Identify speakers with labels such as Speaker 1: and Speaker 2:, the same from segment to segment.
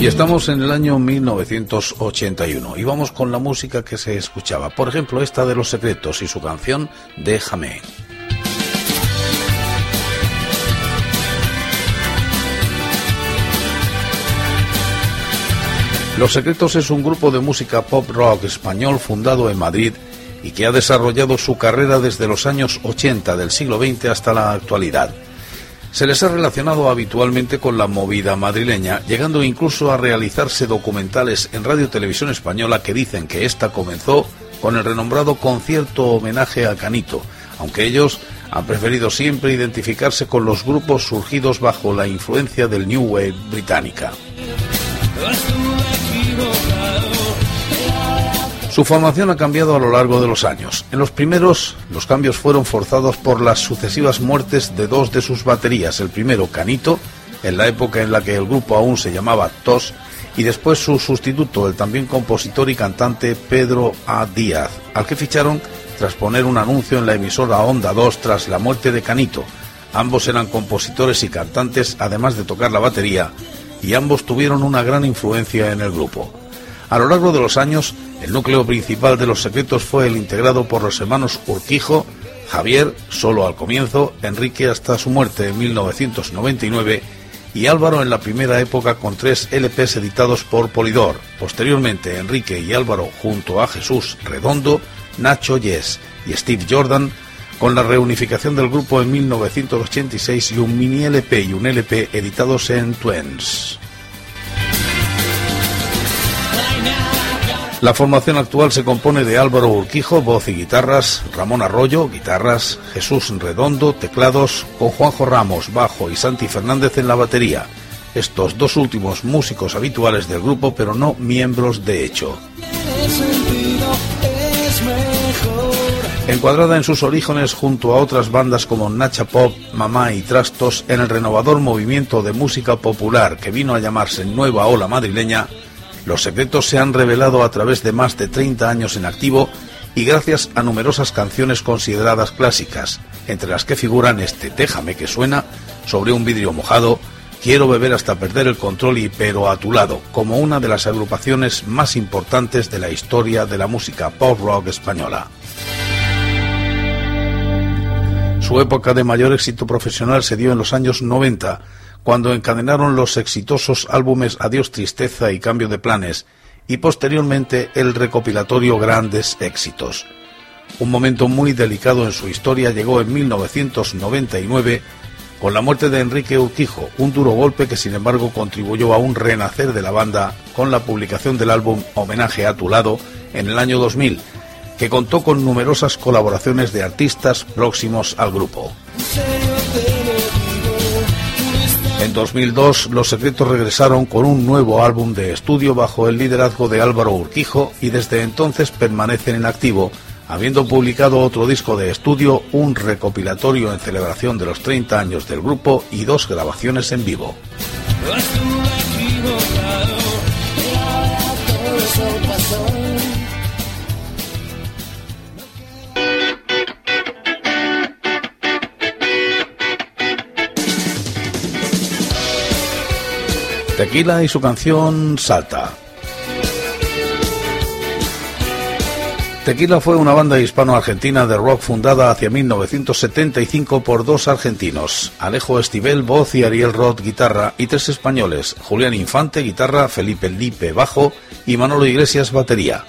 Speaker 1: Y estamos en el año 1981 y vamos con la música que se escuchaba. Por ejemplo, esta de Los Secretos y su canción Déjame. Los Secretos es un grupo de música pop rock español fundado en Madrid y que ha desarrollado su carrera desde los años 80 del siglo XX hasta la actualidad. Se les ha relacionado habitualmente con la movida madrileña, llegando incluso a realizarse documentales en Radio Televisión Española que dicen que esta comenzó con el renombrado concierto homenaje a Canito, aunque ellos han preferido siempre identificarse con los grupos surgidos bajo la influencia del New Wave británica. Su formación ha cambiado a lo largo de los años. En los primeros, los cambios fueron forzados por las sucesivas muertes de dos de sus baterías. El primero, Canito, en la época en la que el grupo aún se llamaba TOS, y después su sustituto, el también compositor y cantante Pedro A. Díaz, al que ficharon tras poner un anuncio en la emisora Onda 2 tras la muerte de Canito. Ambos eran compositores y cantantes, además de tocar la batería, y ambos tuvieron una gran influencia en el grupo. A lo largo de los años, el núcleo principal de los secretos fue el integrado por los hermanos Urquijo, Javier, solo al comienzo, Enrique hasta su muerte en 1999 y Álvaro en la primera época con tres LPs editados por Polidor. Posteriormente, Enrique y Álvaro junto a Jesús Redondo, Nacho Yes y Steve Jordan con la reunificación del grupo en 1986 y un mini LP y un LP editados en Twins. La formación actual se compone de Álvaro Urquijo, voz y guitarras, Ramón Arroyo, guitarras, Jesús Redondo, teclados, con Juanjo Ramos, bajo y Santi Fernández en la batería. Estos dos últimos músicos habituales del grupo, pero no miembros de hecho. Encuadrada en sus orígenes junto a otras bandas como Nacha Pop, Mamá y Trastos en el renovador movimiento de música popular que vino a llamarse Nueva Ola Madrileña, los secretos se han revelado a través de más de 30 años en activo y gracias a numerosas canciones consideradas clásicas, entre las que figuran este Déjame que suena, sobre un vidrio mojado, Quiero beber hasta perder el control y pero a tu lado, como una de las agrupaciones más importantes de la historia de la música pop rock española. Su época de mayor éxito profesional se dio en los años 90, cuando encadenaron los exitosos álbumes Adiós Tristeza y Cambio de Planes y posteriormente el recopilatorio Grandes Éxitos. Un momento muy delicado en su historia llegó en 1999 con la muerte de Enrique Urquijo, un duro golpe que sin embargo contribuyó a un renacer de la banda con la publicación del álbum Homenaje a tu lado en el año 2000, que contó con numerosas colaboraciones de artistas próximos al grupo. En 2002, Los Secretos regresaron con un nuevo álbum de estudio bajo el liderazgo de Álvaro Urquijo y desde entonces permanecen en activo, habiendo publicado otro disco de estudio, un recopilatorio en celebración de los 30 años del grupo y dos grabaciones en vivo. Tequila y su canción Salta. Tequila fue una banda hispano-argentina de rock fundada hacia 1975 por dos argentinos, Alejo Estivel, voz y Ariel Roth, guitarra, y tres españoles, Julián Infante, guitarra, Felipe Lipe, bajo y Manolo Iglesias, batería.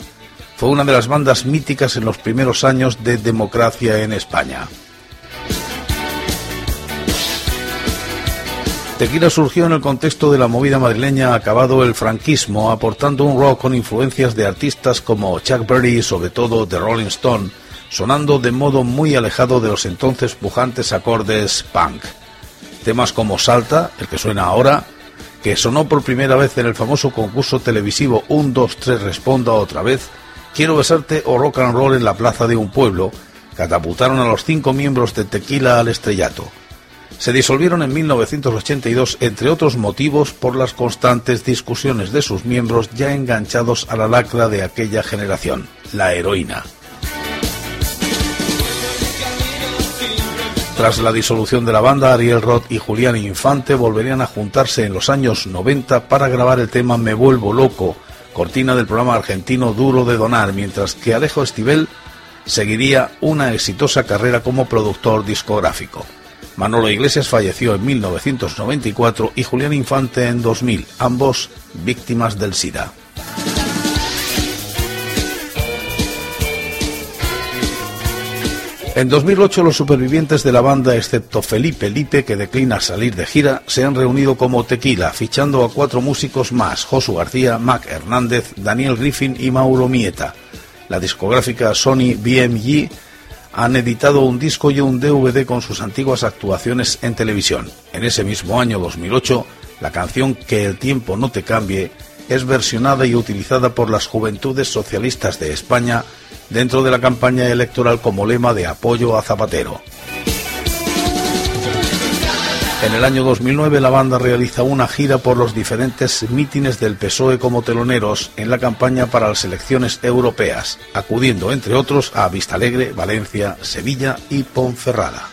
Speaker 1: Fue una de las bandas míticas en los primeros años de democracia en España. Tequila surgió en el contexto de la movida madrileña acabado el franquismo, aportando un rock con influencias de artistas como Chuck Berry y sobre todo The Rolling Stone, sonando de modo muy alejado de los entonces pujantes acordes punk. Temas como Salta, el que suena ahora, que sonó por primera vez en el famoso concurso televisivo 1, 2, 3 Responda otra vez, Quiero besarte o Rock and Roll en la plaza de un pueblo, catapultaron a los cinco miembros de Tequila al estrellato. Se disolvieron en 1982, entre otros motivos, por las constantes discusiones de sus miembros ya enganchados a la lacra de aquella generación, la heroína. Tras la disolución de la banda, Ariel Roth y Julián Infante volverían a juntarse en los años 90 para grabar el tema Me vuelvo loco, cortina del programa argentino Duro de Donar, mientras que Alejo Estivell seguiría una exitosa carrera como productor discográfico. Manolo Iglesias falleció en 1994 y Julián Infante en 2000, ambos víctimas del SIDA. En 2008 los supervivientes de la banda, excepto Felipe Lipe, que declina salir de gira, se han reunido como Tequila, fichando a cuatro músicos más, Josu García, Mac Hernández, Daniel Griffin y Mauro Mieta. La discográfica Sony BMG han editado un disco y un DVD con sus antiguas actuaciones en televisión. En ese mismo año 2008, la canción Que el tiempo no te cambie es versionada y utilizada por las juventudes socialistas de España dentro de la campaña electoral como lema de apoyo a Zapatero. En el año 2009 la banda realiza una gira por los diferentes mítines del PSOE como teloneros en la campaña para las elecciones europeas, acudiendo entre otros a Vistalegre, Valencia, Sevilla y Ponferrada.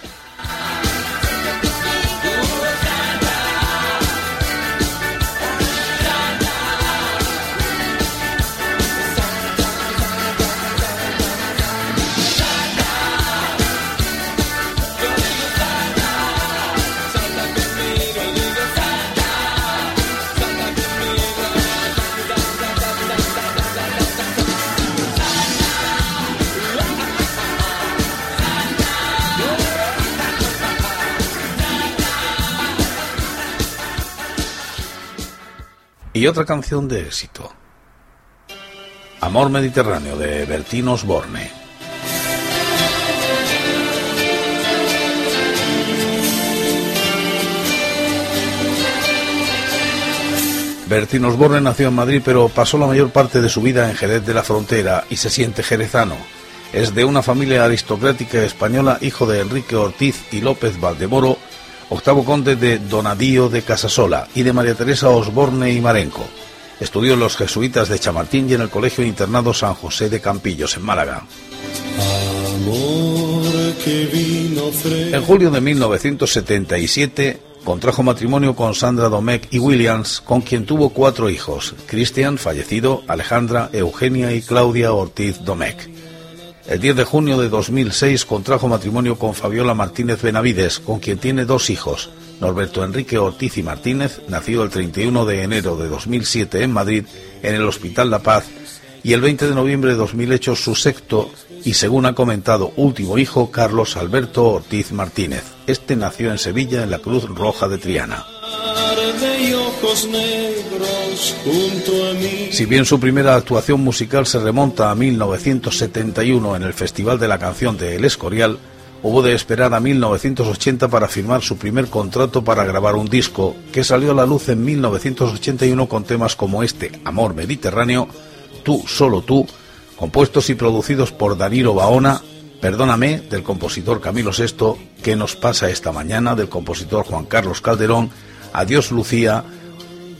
Speaker 1: Y otra canción de éxito. Amor Mediterráneo de Bertín Osborne. Bertín Osborne nació en Madrid, pero pasó la mayor parte de su vida en Jerez de la Frontera y se siente jerezano. Es de una familia aristocrática española, hijo de Enrique Ortiz y López Valdemoro, octavo conde de Donadío de Casasola y de María Teresa Osborne y Marenco. Estudió en los jesuitas de Chamartín y en el Colegio Internado San José de Campillos, en Málaga. En julio de 1977 contrajo matrimonio con Sandra Domecq y Williams, con quien tuvo cuatro hijos, Cristian, fallecido, Alejandra, Eugenia y Claudia Ortiz Domecq. El 10 de junio de 2006 contrajo matrimonio con Fabiola Martínez Benavides, con quien tiene dos hijos, Norberto Enrique Ortiz y Martínez, nacido el 31 de enero de 2007 en Madrid, en el Hospital La Paz, y el 20 de noviembre de 2008 su sexto y, según ha comentado, último hijo, Carlos Alberto Ortiz Martínez. Este nació en Sevilla, en la Cruz Roja de Triana. Si bien su primera actuación musical se remonta a 1971 en el Festival de la Canción de El Escorial, hubo de esperar a 1980 para firmar su primer contrato para grabar un disco, que salió a la luz en 1981 con temas como este, Amor Mediterráneo, Tú, solo tú, compuestos y producidos por Danilo Baona, Perdóname, del compositor Camilo VI, ¿Qué nos pasa esta mañana? del compositor Juan Carlos Calderón, Adiós Lucía,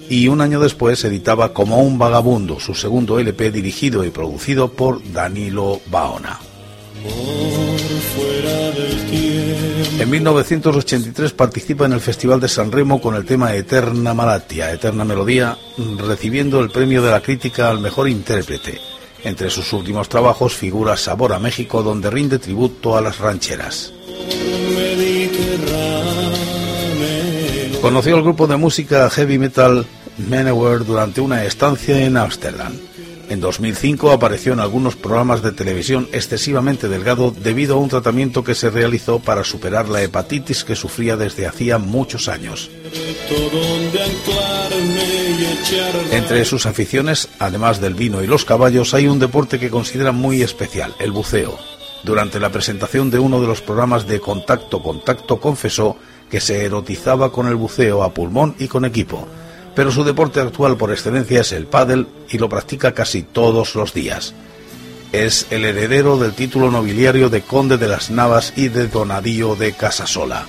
Speaker 1: y un año después editaba Como un vagabundo, su segundo LP dirigido y producido por Danilo Baona. En 1983 participa en el Festival de San Remo con el tema Eterna Malatia, Eterna Melodía, recibiendo el premio de la crítica al mejor intérprete. Entre sus últimos trabajos figura Sabor a México, donde rinde tributo a las rancheras. Conoció el grupo de música heavy metal Manowar durante una estancia en Ámsterdam. En 2005 apareció en algunos programas de televisión excesivamente delgado debido a un tratamiento que se realizó para superar la hepatitis que sufría desde hacía muchos años. Entre sus aficiones, además del vino y los caballos, hay un deporte que considera muy especial, el buceo. Durante la presentación de uno de los programas de Contacto Contacto confesó que se erotizaba con el buceo a pulmón y con equipo, pero su deporte actual por excelencia es el pádel y lo practica casi todos los días. es el heredero del título nobiliario de conde de las Navas y de donadío de Casasola.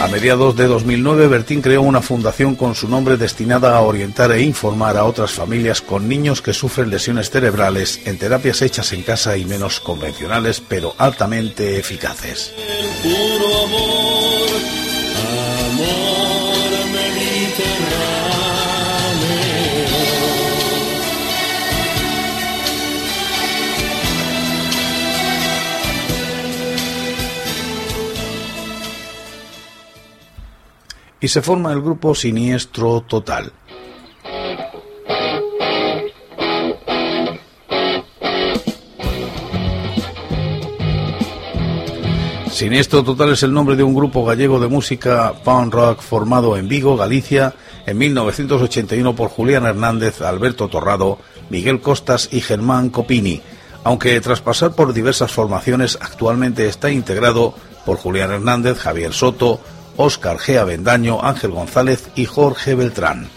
Speaker 1: A mediados de 2009, Bertín creó una fundación con su nombre destinada a orientar e informar a otras familias con niños que sufren lesiones cerebrales en terapias hechas en casa y menos convencionales, pero altamente eficaces. Y se forma el grupo Siniestro Total. Siniestro Total es el nombre de un grupo gallego de música punk rock formado en Vigo, Galicia, en 1981 por Julián Hernández, Alberto Torrado, Miguel Costas y Germán Copini, aunque tras pasar por diversas formaciones actualmente está integrado por Julián Hernández, Javier Soto, Óscar G. Avendaño, Ángel González y Jorge Beltrán.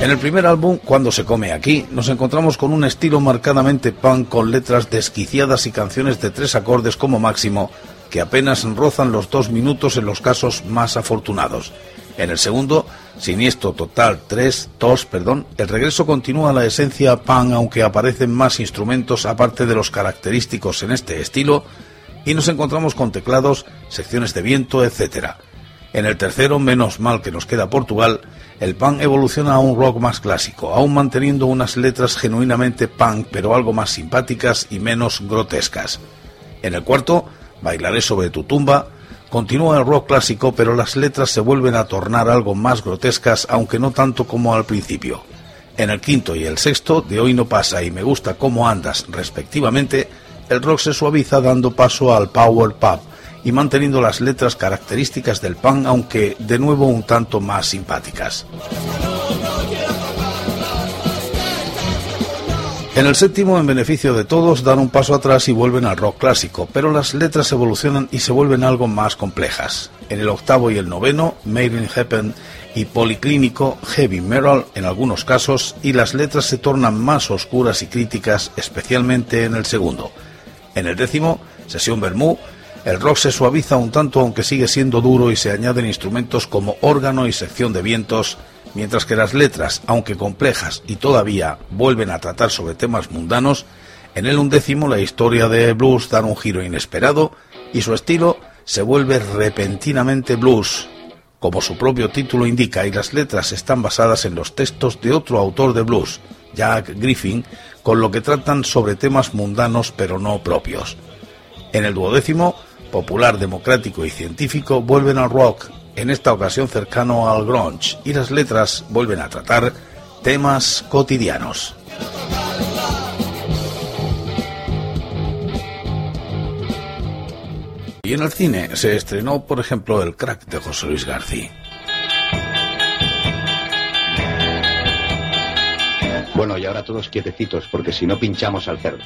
Speaker 1: En el primer álbum, Cuando se come aquí, nos encontramos con un estilo marcadamente punk con letras desquiciadas y canciones de tres acordes como máximo, que apenas rozan los dos minutos en los casos más afortunados. En el segundo, Siniestro Total 3, 2, perdón, el regreso continúa a la esencia punk aunque aparecen más instrumentos aparte de los característicos en este estilo, y nos encontramos con teclados, secciones de viento, etc. En el tercero, menos mal que nos queda Portugal, el punk evoluciona a un rock más clásico, aún manteniendo unas letras genuinamente punk, pero algo más simpáticas y menos grotescas. En el cuarto, Bailaré sobre tu tumba, continúa el rock clásico, pero las letras se vuelven a tornar algo más grotescas, aunque no tanto como al principio. En el quinto y el sexto, de hoy no pasa y me gusta cómo andas, respectivamente, el rock se suaviza dando paso al power pop y manteniendo las letras características del punk, aunque de nuevo un tanto más simpáticas. En el séptimo, en beneficio de todos, dan un paso atrás y vuelven al rock clásico, pero las letras evolucionan y se vuelven algo más complejas. En el octavo y el noveno, Made in y Policlínico, Heavy Metal en algunos casos, y las letras se tornan más oscuras y críticas, especialmente en el segundo. En el décimo, sesión Bermú, el rock se suaviza un tanto aunque sigue siendo duro y se añaden instrumentos como órgano y sección de vientos, mientras que las letras, aunque complejas y todavía vuelven a tratar sobre temas mundanos, en el undécimo la historia de blues da un giro inesperado y su estilo se vuelve repentinamente blues, como su propio título indica, y las letras están basadas en los textos de otro autor de blues, Jack Griffin, con lo que tratan sobre temas mundanos pero no propios. En el duodécimo, popular, democrático y científico, vuelven al rock, en esta ocasión cercano al grunge, y las letras vuelven a tratar temas cotidianos. Y en el cine se estrenó, por ejemplo, El crack de José Luis García.
Speaker 2: Bueno, y ahora todos quietecitos, porque si no pinchamos al cerdo.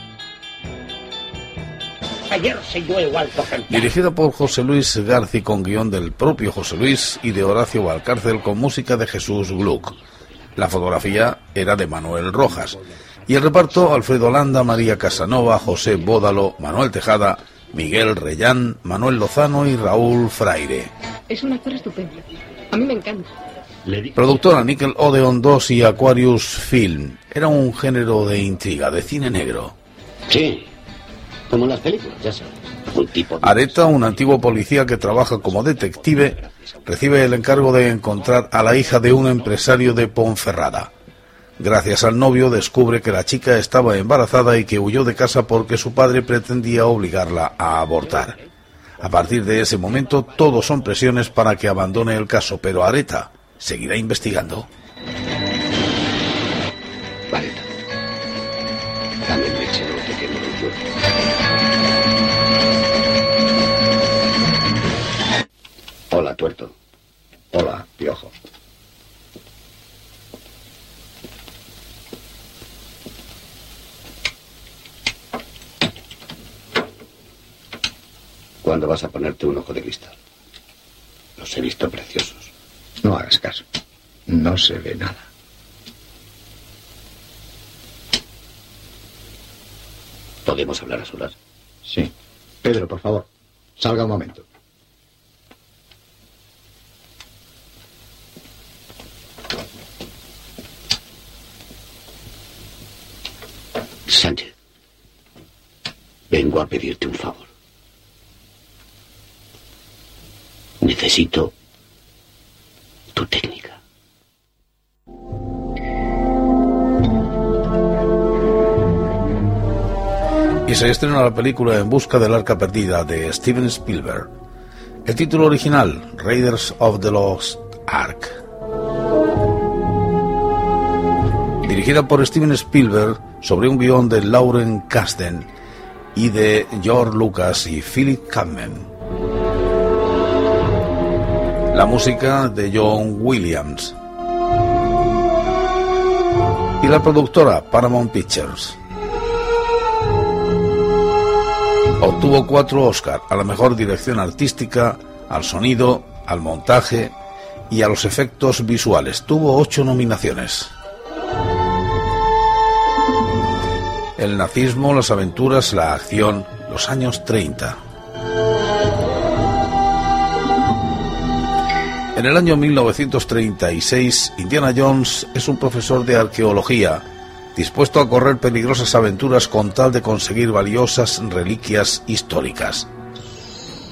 Speaker 1: Ayer se igual Dirigida por José Luis García con guion del propio José Luis y de Horacio Valcárcel con música de Jesús Gluck. La fotografía era de Manuel Rojas. Y el reparto, Alfredo Landa, María Casanova, José Bódalo, Manuel Tejada, Miguel Reyán, Manuel Lozano y Raúl Fraire.
Speaker 3: Es un actor estupendo. A mí me encanta.
Speaker 1: Productora Nickel Odeon 2 y Aquarius Film. Era un género de intriga, de cine negro.
Speaker 2: Sí, como en las películas, ya sabes. Un tipo
Speaker 1: Areta, un antiguo policía que trabaja como detective, recibe el encargo de encontrar a la hija de un empresario de Ponferrada. Gracias al novio descubre que la chica estaba embarazada y que huyó de casa porque su padre pretendía obligarla a abortar. A partir de ese momento, todos son presiones para que abandone el caso, pero Areta seguirá investigando.
Speaker 2: Hola, piojo. ¿Cuándo vas a ponerte un ojo de cristal? Los he visto preciosos. No hagas caso. No se ve nada.
Speaker 4: ¿Podemos hablar a solas?
Speaker 2: Sí. Pedro, por favor, salga un momento.
Speaker 4: Sánchez, vengo a pedirte un favor. Necesito tu técnica.
Speaker 1: Y se estrena la película En busca del arca perdida de Steven Spielberg. El título original, Raiders of the Lost Ark. Dirigida por Steven Spielberg sobre un guion de Lauren Kasdan y de George Lucas y Philip Kamen. La música de John Williams. Y la productora Paramount Pictures. Obtuvo cuatro Oscar a la mejor dirección artística, al sonido, al montaje y a los efectos visuales. Tuvo ocho nominaciones. El nazismo, las aventuras, la acción, los años 30. En el año 1936, Indiana Jones es un profesor de arqueología dispuesto a correr peligrosas aventuras con tal de conseguir valiosas reliquias históricas.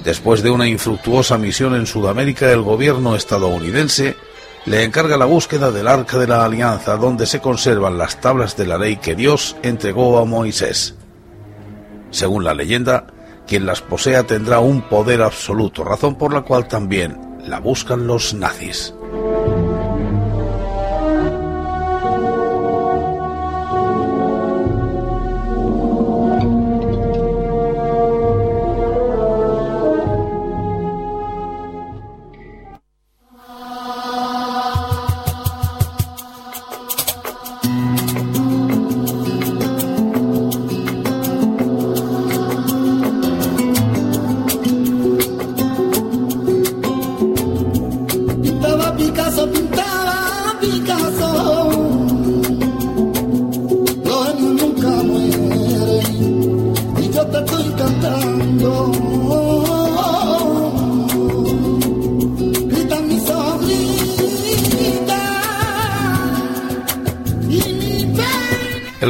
Speaker 1: Después de una infructuosa misión en Sudamérica, el gobierno estadounidense le encarga la búsqueda del Arca de la Alianza, donde se conservan las tablas de la ley que Dios entregó a Moisés. Según la leyenda, quien las posea tendrá un poder absoluto, razón por la cual también la buscan los nazis.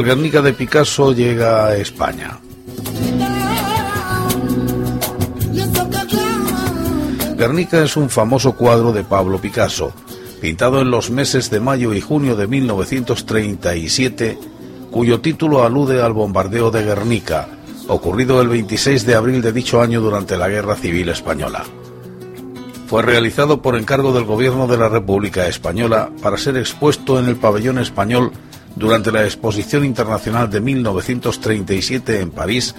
Speaker 1: Guernica de Picasso llega a España. Guernica es un famoso cuadro de Pablo Picasso, pintado en los meses de mayo y junio de 1937, cuyo título alude al bombardeo de Guernica, ocurrido el 26 de abril de dicho año durante la Guerra Civil Española. Fue realizado por encargo del Gobierno de la República Española para ser expuesto en el pabellón español durante la Exposición Internacional de 1937 en París,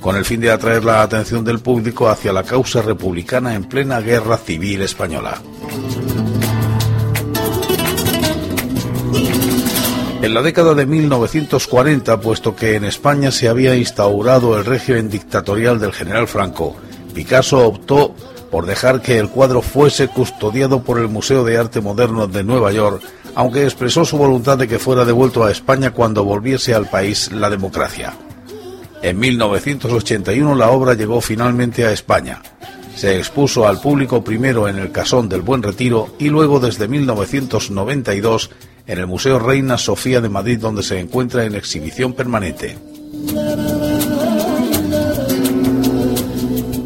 Speaker 1: con el fin de atraer la atención del público hacia la causa republicana en plena guerra civil española. En la década de 1940, puesto que en España se había instaurado el régimen dictatorial del general Franco, Picasso optó por dejar que el cuadro fuese custodiado por el Museo de Arte Moderno de Nueva York aunque expresó su voluntad de que fuera devuelto a España cuando volviese al país la democracia. En 1981 la obra llegó finalmente a España. Se expuso al público primero en el Casón del Buen Retiro y luego desde 1992 en el Museo Reina Sofía de Madrid donde se encuentra en exhibición permanente.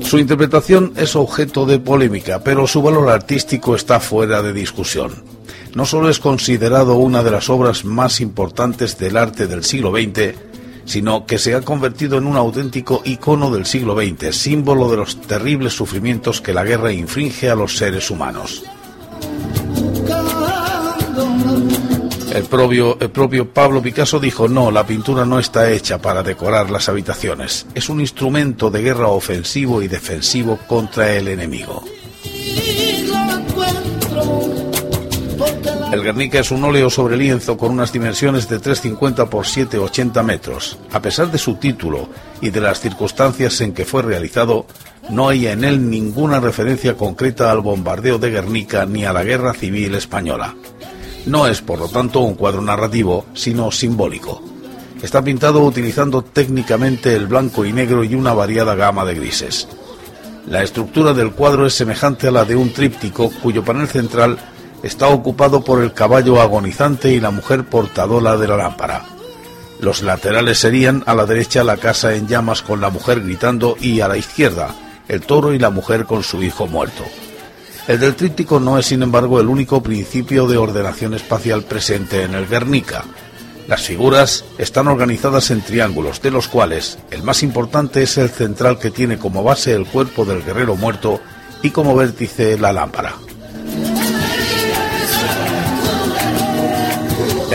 Speaker 1: Su interpretación es objeto de polémica, pero su valor artístico está fuera de discusión no solo es considerado una de las obras más importantes del arte del siglo XX, sino que se ha convertido en un auténtico icono del siglo XX, símbolo de los terribles sufrimientos que la guerra infringe a los seres humanos. El propio, el propio Pablo Picasso dijo, no, la pintura no está hecha para decorar las habitaciones, es un instrumento de guerra ofensivo y defensivo contra el enemigo. El Guernica es un óleo sobre lienzo con unas dimensiones de 350 por 780 metros. A pesar de su título y de las circunstancias en que fue realizado, no hay en él ninguna referencia concreta al bombardeo de Guernica ni a la guerra civil española. No es, por lo tanto, un cuadro narrativo, sino simbólico. Está pintado utilizando técnicamente el blanco y negro y una variada gama de grises. La estructura del cuadro es semejante a la de un tríptico cuyo panel central está ocupado por el caballo agonizante y la mujer portadora de la lámpara. Los laterales serían a la derecha la casa en llamas con la mujer gritando y a la izquierda el toro y la mujer con su hijo muerto. El del tríptico no es, sin embargo, el único principio de ordenación espacial presente en el Guernica. Las figuras están organizadas en triángulos, de los cuales el más importante es el central que tiene como base el cuerpo del guerrero muerto y como vértice la lámpara.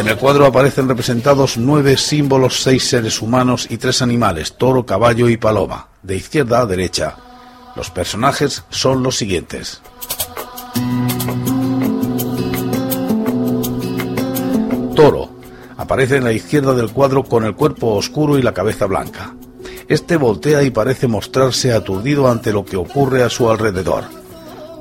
Speaker 1: En el cuadro aparecen representados nueve símbolos, seis seres humanos y tres animales, toro, caballo y paloma, de izquierda a derecha. Los personajes son los siguientes. Toro. Aparece en la izquierda del cuadro con el cuerpo oscuro y la cabeza blanca. Este voltea y parece mostrarse aturdido ante lo que ocurre a su alrededor.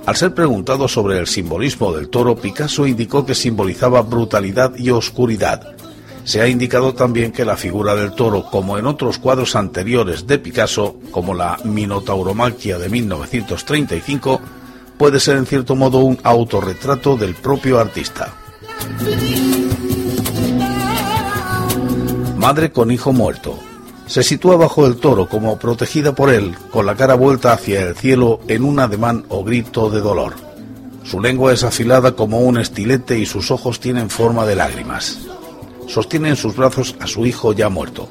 Speaker 1: Al ser preguntado sobre el simbolismo del toro, Picasso indicó que simbolizaba brutalidad y oscuridad. Se ha indicado también que la figura del toro, como en otros cuadros anteriores de Picasso, como la Minotauromaquia de 1935, puede ser en cierto modo un autorretrato del propio artista. Madre con hijo muerto. Se sitúa bajo el toro como protegida por él, con la cara vuelta hacia el cielo en un ademán o grito de dolor. Su lengua es afilada como un estilete y sus ojos tienen forma de lágrimas. Sostiene en sus brazos a su hijo ya muerto.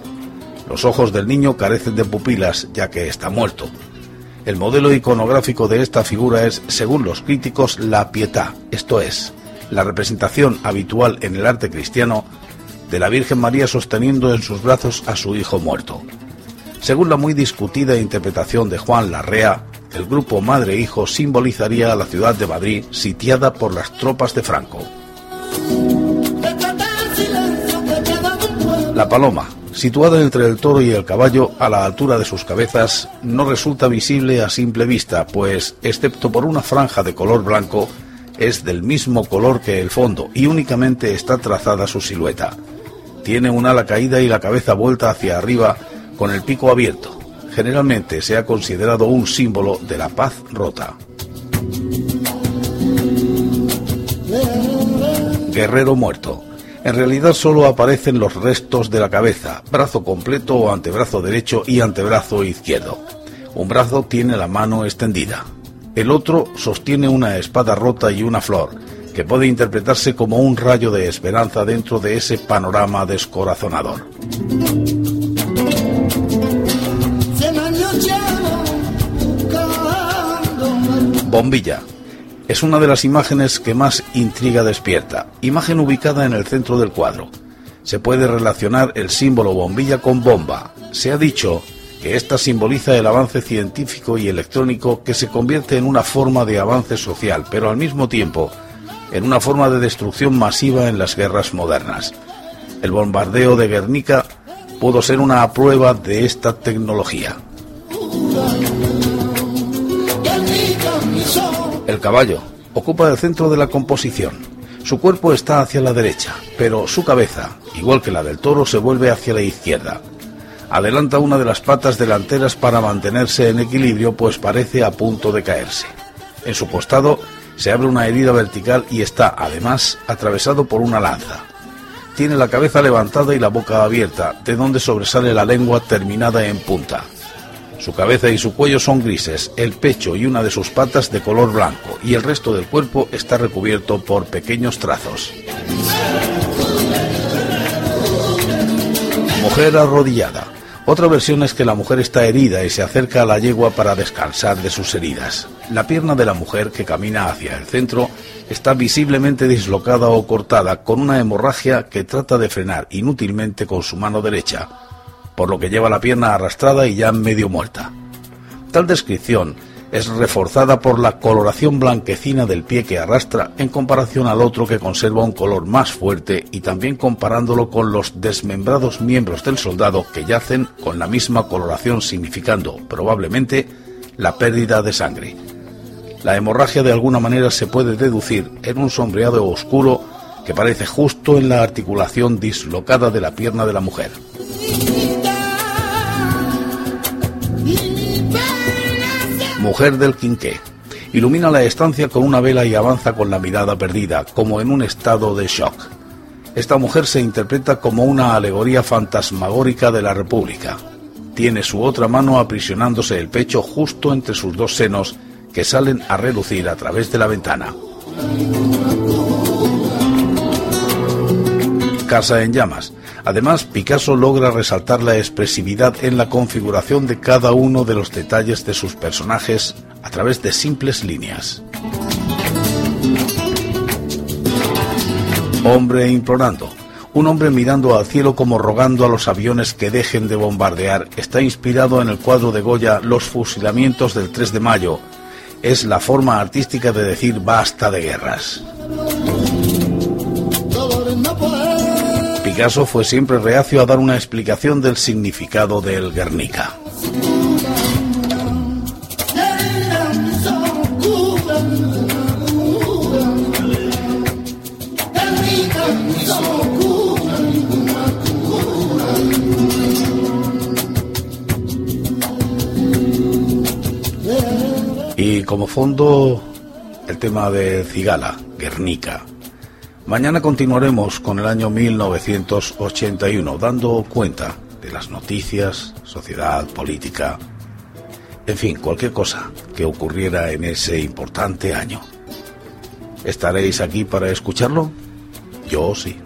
Speaker 1: Los ojos del niño carecen de pupilas ya que está muerto. El modelo iconográfico de esta figura es, según los críticos, la pietà, esto es, la representación habitual en el arte cristiano de la Virgen María sosteniendo en sus brazos a su hijo muerto. Según la muy discutida interpretación de Juan Larrea, el grupo madre-hijo simbolizaría a la ciudad de Madrid sitiada por las tropas de Franco. La paloma, situada entre el toro y el caballo a la altura de sus cabezas, no resulta visible a simple vista, pues, excepto por una franja de color blanco, es del mismo color que el fondo y únicamente está trazada su silueta. Tiene un ala caída y la cabeza vuelta hacia arriba con el pico abierto. Generalmente se ha considerado un símbolo de la paz rota. Guerrero muerto. En realidad solo aparecen los restos de la cabeza, brazo completo o antebrazo derecho y antebrazo izquierdo. Un brazo tiene la mano extendida. El otro sostiene una espada rota y una flor, que puede interpretarse como un rayo de esperanza dentro de ese panorama descorazonador. Bombilla. Es una de las imágenes que más intriga despierta, imagen ubicada en el centro del cuadro. Se puede relacionar el símbolo bombilla con bomba. Se ha dicho que ésta simboliza el avance científico y electrónico que se convierte en una forma de avance social, pero al mismo tiempo en una forma de destrucción masiva en las guerras modernas. El bombardeo de Guernica pudo ser una prueba de esta tecnología. El caballo ocupa el centro de la composición. Su cuerpo está hacia la derecha, pero su cabeza, igual que la del toro, se vuelve hacia la izquierda. Adelanta una de las patas delanteras para mantenerse en equilibrio, pues parece a punto de caerse. En su costado se abre una herida vertical y está, además, atravesado por una lanza. Tiene la cabeza levantada y la boca abierta, de donde sobresale la lengua terminada en punta. Su cabeza y su cuello son grises, el pecho y una de sus patas de color blanco, y el resto del cuerpo está recubierto por pequeños trazos. Mujer arrodillada. Otra versión es que la mujer está herida y se acerca a la yegua para descansar de sus heridas. La pierna de la mujer que camina hacia el centro está visiblemente dislocada o cortada con una hemorragia que trata de frenar inútilmente con su mano derecha, por lo que lleva la pierna arrastrada y ya medio muerta. Tal descripción es reforzada por la coloración blanquecina del pie que arrastra en comparación al otro que conserva un color más fuerte y también comparándolo con los desmembrados miembros del soldado que yacen con la misma coloración significando probablemente la pérdida de sangre. La hemorragia de alguna manera se puede deducir en un sombreado oscuro que parece justo en la articulación dislocada de la pierna de la mujer. Mujer del Quinqué. Ilumina la estancia con una vela y avanza con la mirada perdida, como en un estado de shock. Esta mujer se interpreta como una alegoría fantasmagórica de la República. Tiene su otra mano aprisionándose el pecho justo entre sus dos senos que salen a relucir a través de la ventana. Casa en llamas. Además, Picasso logra resaltar la expresividad en la configuración de cada uno de los detalles de sus personajes a través de simples líneas. Hombre implorando. Un hombre mirando al cielo como rogando a los aviones que dejen de bombardear está inspirado en el cuadro de Goya Los fusilamientos del 3 de mayo. Es la forma artística de decir basta de guerras. Picasso fue siempre reacio a dar una explicación del significado del Guernica. Y como fondo, el tema de Cigala, Guernica. Mañana continuaremos con el año 1981, dando cuenta de las noticias, sociedad, política, en fin, cualquier cosa que ocurriera en ese importante año. ¿Estaréis aquí para escucharlo? Yo sí.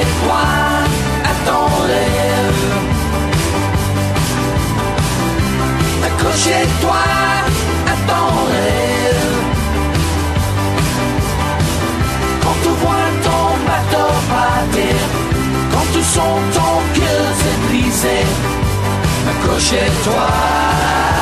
Speaker 5: Accrochez-toi à ton rêve. Accrochez-toi à ton rêve. Quand tu vois ton bateau partir, quand tu sens ton cœur se briser, accrochez-toi.